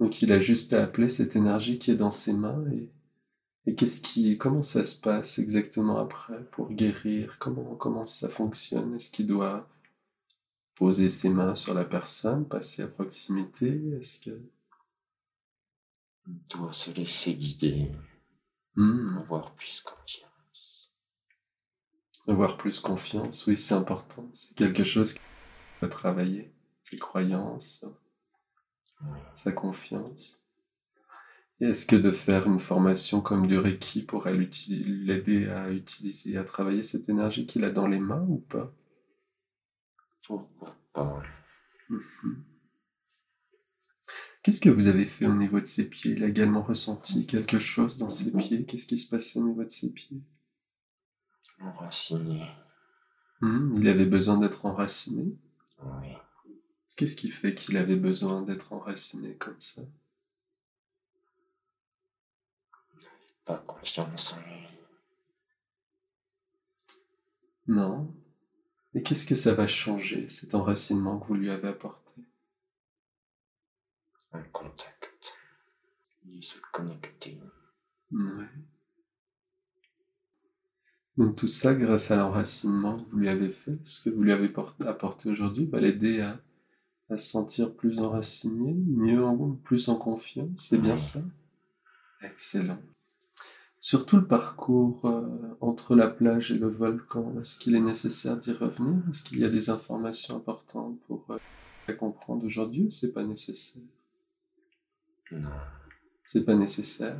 Donc, il a juste à appeler cette énergie qui est dans ses mains et, et qu'est-ce qui, comment ça se passe exactement après pour guérir? Comment, comment ça fonctionne? Est-ce qu'il doit poser ses mains sur la personne, passer à proximité? Est-ce que Il doit se laisser guider, Hmm, avoir plus confiance. avoir plus confiance Oui, c'est important. C'est quelque chose qu'il faut travailler. Ses croyances, sa confiance. Est-ce que de faire une formation comme du Reiki pourrait l'aider à utiliser, à travailler cette énergie qu'il a dans les mains ou pas? Pourquoi pas Mhm. Qu'est-ce que vous avez fait au niveau de ses pieds? Il a également ressenti quelque chose dans ses pieds? Qu'est-ce qui se passait au niveau de ses pieds? Enraciné. Hmm, Il avait besoin d'être enraciné? Oui. Qu'est-ce qui fait qu'il avait besoin d'être enraciné comme ça? Pas confiance en lui. Non? Mais qu'est-ce que ça va changer, cet enracinement que vous lui avez apporté? Un contact. Il se connecter. Ouais. Donc tout ça, grâce à l'enracinement que vous lui avez fait, ce que vous lui avez por- apporté aujourd'hui, va l'aider à, à se sentir plus enraciné, mieux, en- plus en confiance. C'est bien ça? Excellent. Sur tout le parcours euh, entre la plage et le volcan, est-ce qu'il est nécessaire d'y revenir? Est-ce qu'il y a des informations importantes pour euh, la comprendre aujourd'hui ou c'est pas nécessaire? Non. C'est pas nécessaire?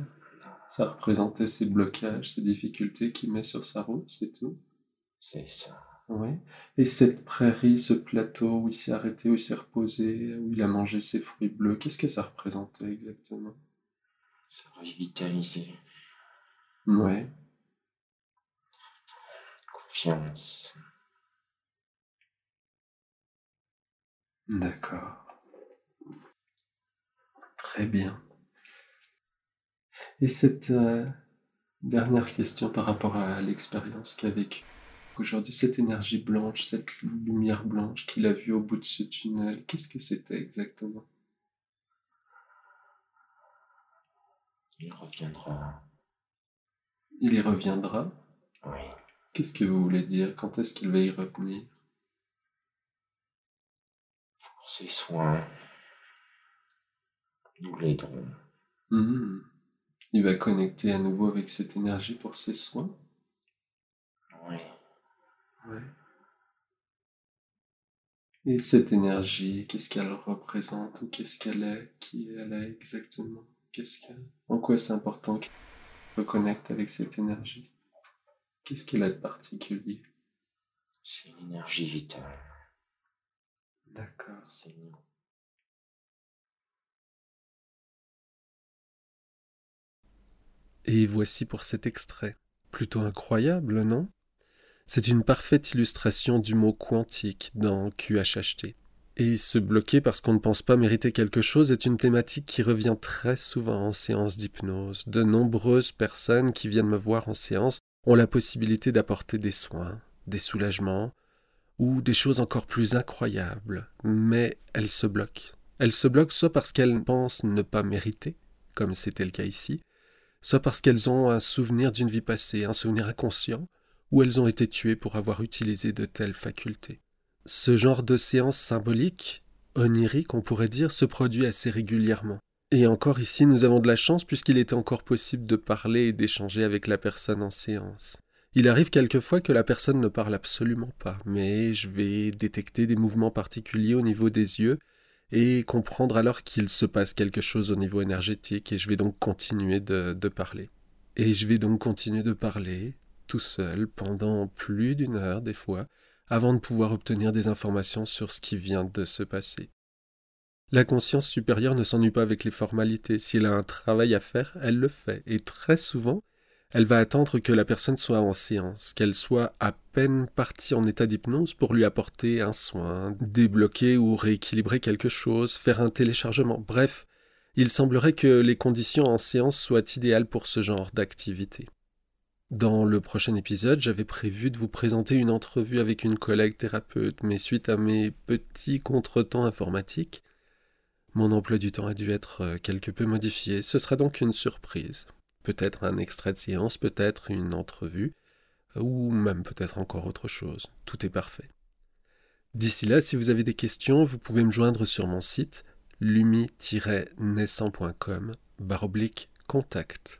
Ça représentait ses blocages, ses difficultés qu'il met sur sa route, c'est tout? C'est ça. Oui. Et cette prairie, ce plateau où il s'est arrêté, où il s'est reposé, où il a mangé ses fruits bleus, qu'est-ce que ça représentait exactement? Se revitaliser. Ouais. Confiance. D'accord. Très bien. Et cette euh, dernière question par rapport à l'expérience qu'a vécue aujourd'hui, cette énergie blanche, cette lumière blanche qu'il a vue au bout de ce tunnel, qu'est-ce que c'était exactement? Il reviendra. Il y reviendra? Oui. Qu'est-ce que vous voulez dire? Quand est-ce qu'il va y revenir? Pour ses soins. Nous l'aiderons. Hmm. Il va connecter à nouveau avec cette énergie pour ses soins? Oui. Ouais. Et cette énergie, qu'est-ce qu'elle représente ou qu'est-ce qu'elle est Qui elle est exactement? Qu'est-ce que... En quoi c'est important qu'elle reconnecte avec cette énergie? Qu'est-ce qu'elle a de particulier? C'est l'énergie vitale. D'accord. C'est nous. Et voici pour cet extrait. Plutôt incroyable, non? C'est une parfaite illustration du mot quantique dans QHHT. Et se bloquer parce qu'on ne pense pas mériter quelque chose est une thématique qui revient très souvent en séance d'hypnose. De nombreuses personnes qui viennent me voir en séance ont la possibilité d'apporter des soins, des soulagements, ou des choses encore plus incroyables, mais elles se bloquent. Elles se bloquent soit parce qu'elles pensent ne pas mériter, comme c'était le cas ici, soit parce qu'elles ont un souvenir d'une vie passée, un souvenir inconscient, ou elles ont été tuées pour avoir utilisé de telles facultés. Ce genre de séance symbolique, onirique on pourrait dire, se produit assez régulièrement. Et encore ici, nous avons de la chance puisqu'il était encore possible de parler et d'échanger avec la personne en séance. Il arrive quelquefois que la personne ne parle absolument pas, mais je vais détecter des mouvements particuliers au niveau des yeux et comprendre alors qu'il se passe quelque chose au niveau énergétique et je vais donc continuer de, de parler. Et je vais donc continuer de parler tout seul pendant plus d'une heure des fois avant de pouvoir obtenir des informations sur ce qui vient de se passer. La conscience supérieure ne s'ennuie pas avec les formalités. Si elle a un travail à faire, elle le fait. Et très souvent, elle va attendre que la personne soit en séance, qu'elle soit à peine partie en état d'hypnose pour lui apporter un soin, débloquer ou rééquilibrer quelque chose, faire un téléchargement. Bref, il semblerait que les conditions en séance soient idéales pour ce genre d'activité. Dans le prochain épisode, j'avais prévu de vous présenter une entrevue avec une collègue thérapeute, mais suite à mes petits contretemps informatiques, mon emploi du temps a dû être quelque peu modifié. Ce sera donc une surprise peut-être un extrait de séance, peut-être une entrevue, ou même peut-être encore autre chose. Tout est parfait. D'ici là, si vous avez des questions, vous pouvez me joindre sur mon site lumi-naissant.com oblique contact.